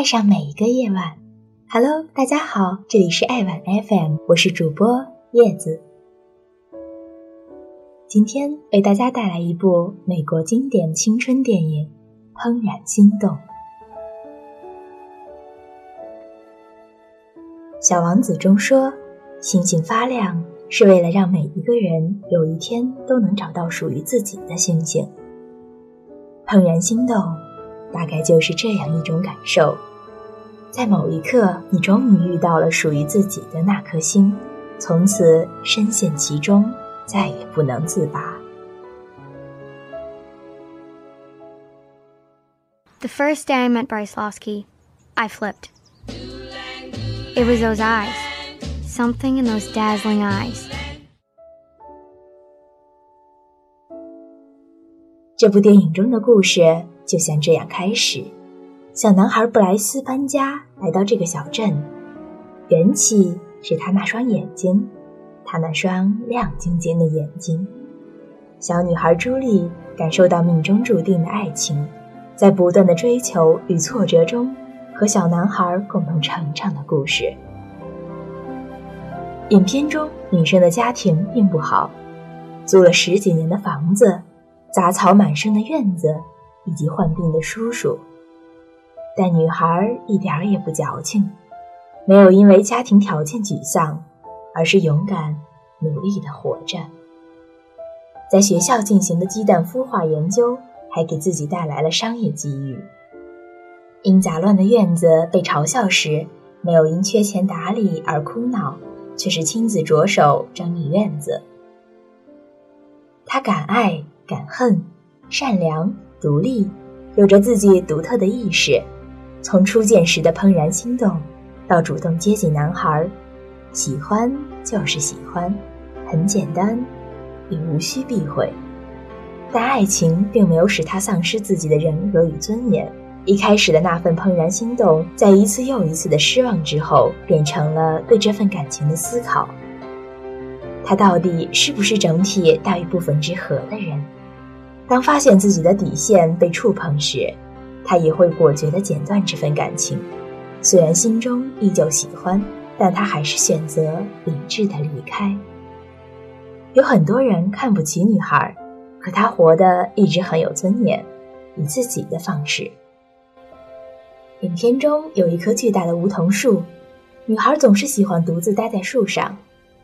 爱上每一个夜晚。Hello，大家好，这里是爱晚 FM，我是主播叶子。今天为大家带来一部美国经典青春电影《怦然心动》。小王子中说：“星星发亮是为了让每一个人有一天都能找到属于自己的星星。”怦然心动，大概就是这样一种感受。在某一刻，你终于遇到了属于自己的那颗星，从此深陷其中，再也不能自拔。The first day I met Bryce Losky, I flipped. It was those eyes, something in those dazzling eyes. 这部电影中的故事就像这样开始：小男孩布莱斯搬家来到这个小镇，缘起是他那双眼睛，他那双亮晶晶的眼睛。小女孩朱莉感受到命中注定的爱情，在不断的追求与挫折中，和小男孩共同成长的故事。影片中女生的家庭并不好，租了十几年的房子。杂草满身的院子，以及患病的叔叔，但女孩一点儿也不矫情，没有因为家庭条件沮丧，而是勇敢努力的活着。在学校进行的鸡蛋孵化研究，还给自己带来了商业机遇。因杂乱的院子被嘲笑时，没有因缺钱打理而哭闹，却是亲自着手整理院子。他敢爱。敢恨、善良、独立，有着自己独特的意识。从初见时的怦然心动，到主动接近男孩，喜欢就是喜欢，很简单，也无需避讳。但爱情并没有使他丧失自己的人格与尊严。一开始的那份怦然心动，在一次又一次的失望之后，变成了对这份感情的思考：他到底是不是整体大于部分之和的人？当发现自己的底线被触碰时，他也会果决地剪断这份感情。虽然心中依旧喜欢，但他还是选择理智地离开。有很多人看不起女孩，可她活得一直很有尊严，以自己的方式。影片中有一棵巨大的梧桐树，女孩总是喜欢独自待在树上，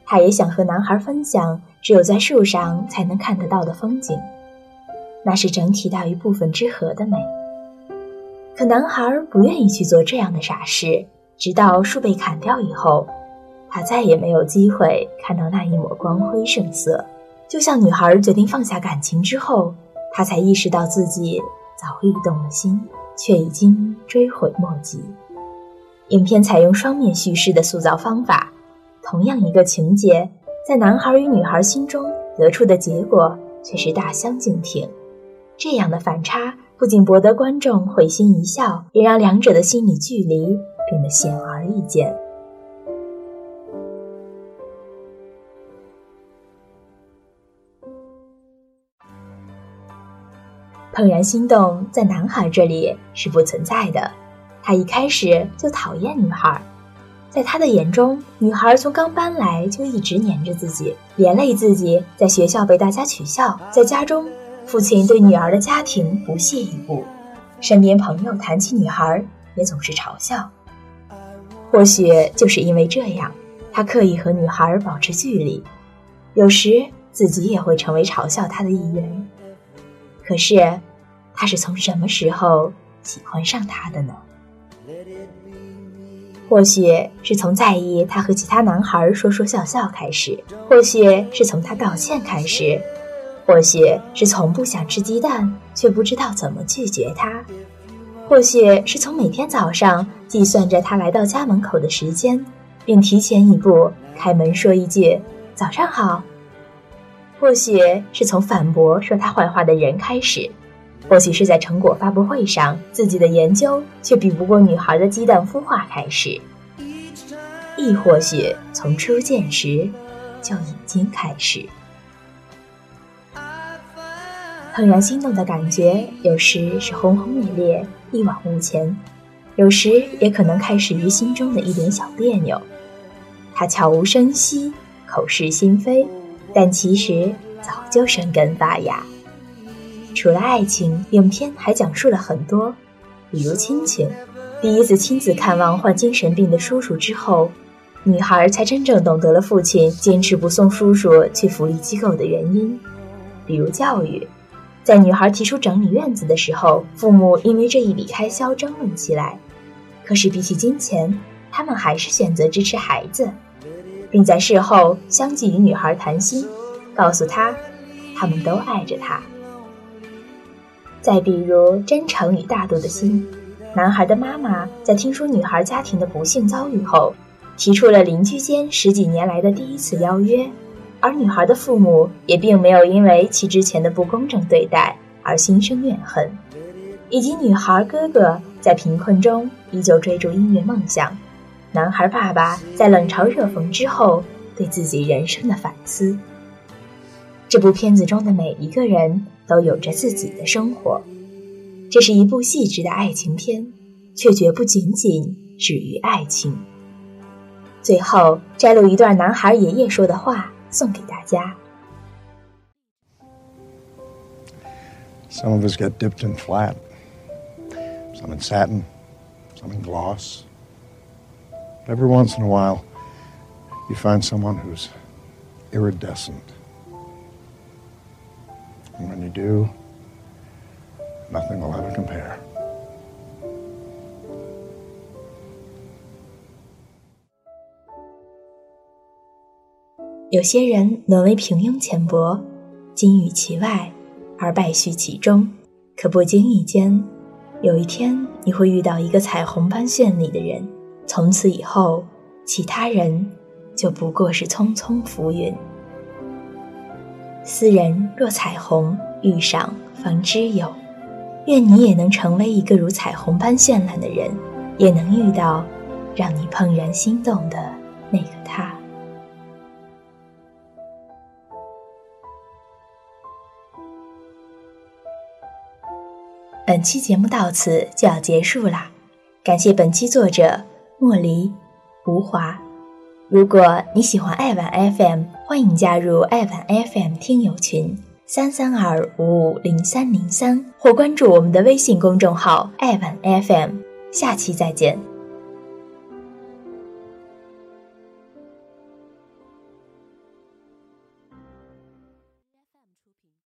她也想和男孩分享只有在树上才能看得到的风景。那是整体大于部分之和的美。可男孩不愿意去做这样的傻事，直到树被砍掉以后，他再也没有机会看到那一抹光辉盛色。就像女孩决定放下感情之后，他才意识到自己早已动了心，却已经追悔莫及。影片采用双面叙事的塑造方法，同样一个情节，在男孩与女孩心中得出的结果却是大相径庭。这样的反差不仅博得观众会心一笑，也让两者的心理距离变得显而易见。怦然心动在男孩这里是不存在的，他一开始就讨厌女孩，在他的眼中，女孩从刚搬来就一直黏着自己，连累自己在学校被大家取笑，在家中。父亲对女儿的家庭不屑一顾，身边朋友谈起女孩也总是嘲笑。或许就是因为这样，他刻意和女孩保持距离，有时自己也会成为嘲笑他的一员。可是，他是从什么时候喜欢上她的呢？或许是从在意他和其他男孩说说笑笑开始，或许是从他道歉开始。或许是从不想吃鸡蛋，却不知道怎么拒绝他；或许是从每天早上计算着他来到家门口的时间，并提前一步开门说一句“早上好”；或许是从反驳说他坏话的人开始；或许是在成果发布会上，自己的研究却比不过女孩的鸡蛋孵化开始；亦或许从初见时就已经开始。怦然心动的感觉，有时是轰轰烈烈、一往无前，有时也可能开始于心中的一点小别扭。他悄无声息，口是心非，但其实早就生根发芽。除了爱情，影片还讲述了很多，比如亲情。第一次亲自看望患精神病的叔叔之后，女孩才真正懂得了父亲坚持不送叔叔去福利机构的原因。比如教育，在女孩提出整理院子的时候，父母因为这一笔开销争论起来。可是比起金钱，他们还是选择支持孩子，并在事后相继与女孩谈心，告诉她，他们都爱着她。再比如真诚与大度的心。男孩的妈妈在听说女孩家庭的不幸遭遇后，提出了邻居间十几年来的第一次邀约，而女孩的父母也并没有因为其之前的不公正对待而心生怨恨，以及女孩哥哥在贫困中依旧追逐音乐梦想，男孩爸爸在冷嘲热讽之后对自己人生的反思。这部片子中的每一个人都有着自己的生活。这是一部细致的爱情片，却绝不仅仅止于爱情。最后摘录一段男孩爷爷说的话，送给大家：Some of us get dipped in flat, some in satin, some in gloss. Every once in a while, you find someone who's iridescent. And when you do, Nothing will ever compare. 有些人沦为平庸浅薄，金玉其外，而败絮其中。可不经意间，有一天你会遇到一个彩虹般绚丽的人，从此以后，其他人就不过是匆匆浮云。斯人若彩虹，遇上方知有。愿你也能成为一个如彩虹般绚烂的人，也能遇到让你怦然心动的那个他。本期节目到此就要结束啦，感谢本期作者莫离、吴华。如果你喜欢爱晚 FM，欢迎加入爱晚 FM 听友群。三三二五五零三零三，或关注我们的微信公众号“爱晚 FM”。下期再见。